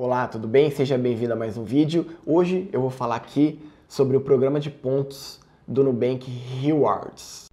Olá, tudo bem? Seja bem-vindo a mais um vídeo. Hoje eu vou falar aqui sobre o programa de pontos do Nubank Rewards.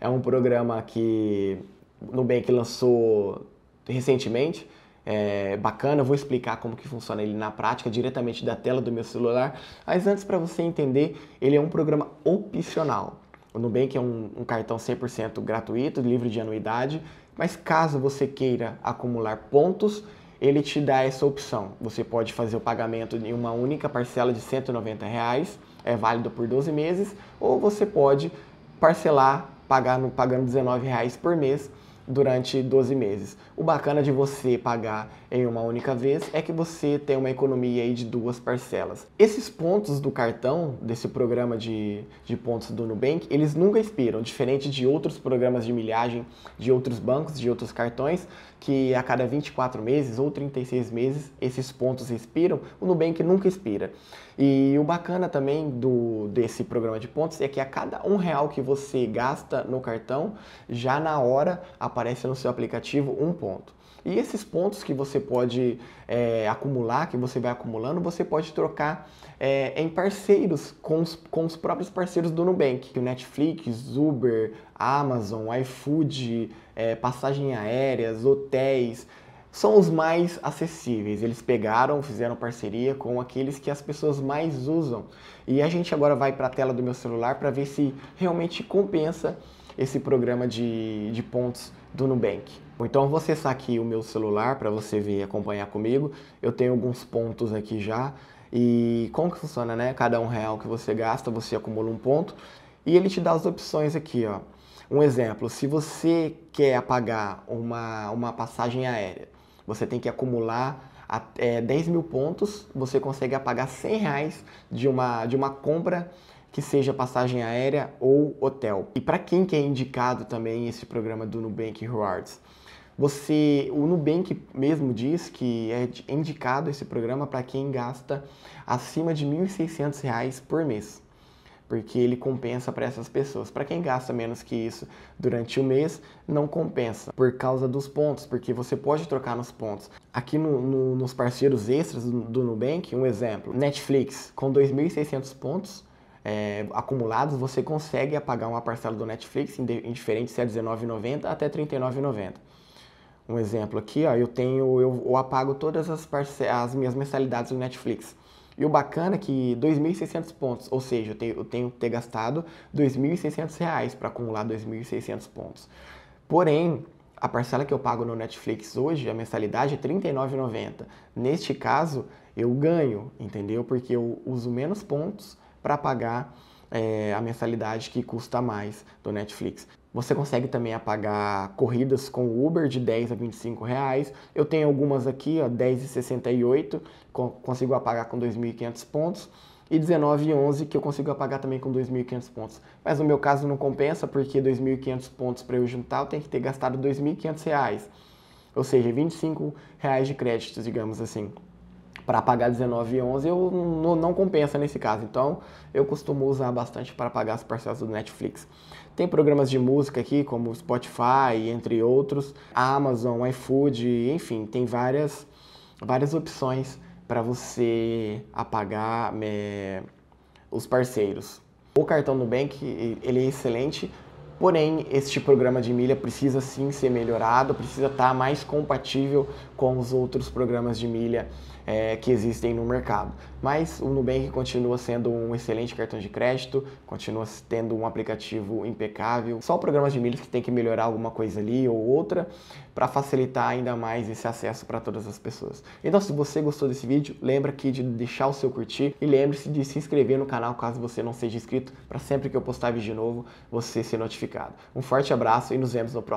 É um programa que o Nubank lançou recentemente, é bacana, eu vou explicar como que funciona ele na prática, diretamente da tela do meu celular. Mas antes, para você entender, ele é um programa opcional. O Nubank é um, um cartão 100% gratuito, livre de anuidade, mas caso você queira acumular pontos, ele te dá essa opção. Você pode fazer o pagamento em uma única parcela de 190 reais, é válido por 12 meses, ou você pode parcelar pagar pagando 19 reais por mês durante 12 meses. O bacana de você pagar em uma única vez é que você tem uma economia aí de duas parcelas. Esses pontos do cartão, desse programa de, de pontos do Nubank, eles nunca expiram, diferente de outros programas de milhagem de outros bancos, de outros cartões, que a cada 24 meses ou 36 meses esses pontos expiram, o Nubank nunca expira. E o bacana também do, desse programa de pontos é que a cada um real que você gasta no cartão, já na hora aparece no seu aplicativo um ponto. E esses pontos que você pode é, acumular, que você vai acumulando, você pode trocar é, em parceiros com os, com os próprios parceiros do Nubank. O Netflix, Uber, Amazon, iFood, é, passagem aéreas, hotéis, são os mais acessíveis. Eles pegaram, fizeram parceria com aqueles que as pessoas mais usam. E a gente agora vai para a tela do meu celular para ver se realmente compensa esse programa de, de pontos do Nubank. Então vou acessar aqui o meu celular para você ver e acompanhar comigo. Eu tenho alguns pontos aqui já. E como que funciona, né? Cada um real que você gasta, você acumula um ponto. E ele te dá as opções aqui, ó. Um exemplo, se você quer pagar uma, uma passagem aérea, você tem que acumular até 10 mil pontos, você consegue apagar 100 reais de uma, de uma compra que seja passagem aérea ou hotel. E para quem que é indicado também esse programa do Nubank Rewards? Você, o Nubank mesmo diz que é indicado esse programa para quem gasta acima de R$ 1.600 por mês, porque ele compensa para essas pessoas. Para quem gasta menos que isso durante o mês, não compensa por causa dos pontos, porque você pode trocar nos pontos. Aqui no, no, nos parceiros extras do, do Nubank, um exemplo, Netflix com 2.600 pontos, é, acumulados, você consegue apagar uma parcela do Netflix, indiferente se é R$19,90 até R$39,90. Um exemplo aqui, ó, eu tenho, eu, eu apago todas as, as minhas mensalidades do Netflix. E o bacana é que 2.600 pontos, ou seja, eu tenho, eu tenho que ter gastado 2.600 reais para acumular 2.600 pontos. Porém, a parcela que eu pago no Netflix hoje, a mensalidade é R$ 39,90. Neste caso, eu ganho, entendeu? Porque eu uso menos pontos para pagar é, a mensalidade que custa mais do Netflix. Você consegue também apagar corridas com Uber de 10 a 25 reais. Eu tenho algumas aqui, ó, 10,68, consigo apagar com 2.500 pontos. E 19,11 que eu consigo apagar também com 2.500 pontos. Mas no meu caso não compensa, porque 2.500 pontos para eu juntar eu tenho que ter gastado 2.500 reais. Ou seja, 25 reais de créditos, digamos assim para pagar 19,11 eu não, não compensa nesse caso. Então eu costumo usar bastante para pagar as parcelas do Netflix. Tem programas de música aqui, como Spotify, entre outros, Amazon, iFood, enfim, tem várias, várias opções para você apagar é, os parceiros. O cartão Nubank ele é excelente, porém este programa de milha precisa sim ser melhorado, precisa estar tá mais compatível com os outros programas de milha é, que existem no mercado. Mas o Nubank continua sendo um excelente cartão de crédito, continua tendo um aplicativo impecável. Só programas de milhas que tem que melhorar alguma coisa ali ou outra para facilitar ainda mais esse acesso para todas as pessoas. Então, se você gostou desse vídeo, lembra aqui de deixar o seu curtir e lembre-se de se inscrever no canal caso você não seja inscrito, para sempre que eu postar vídeo novo você ser notificado. Um forte abraço e nos vemos no próximo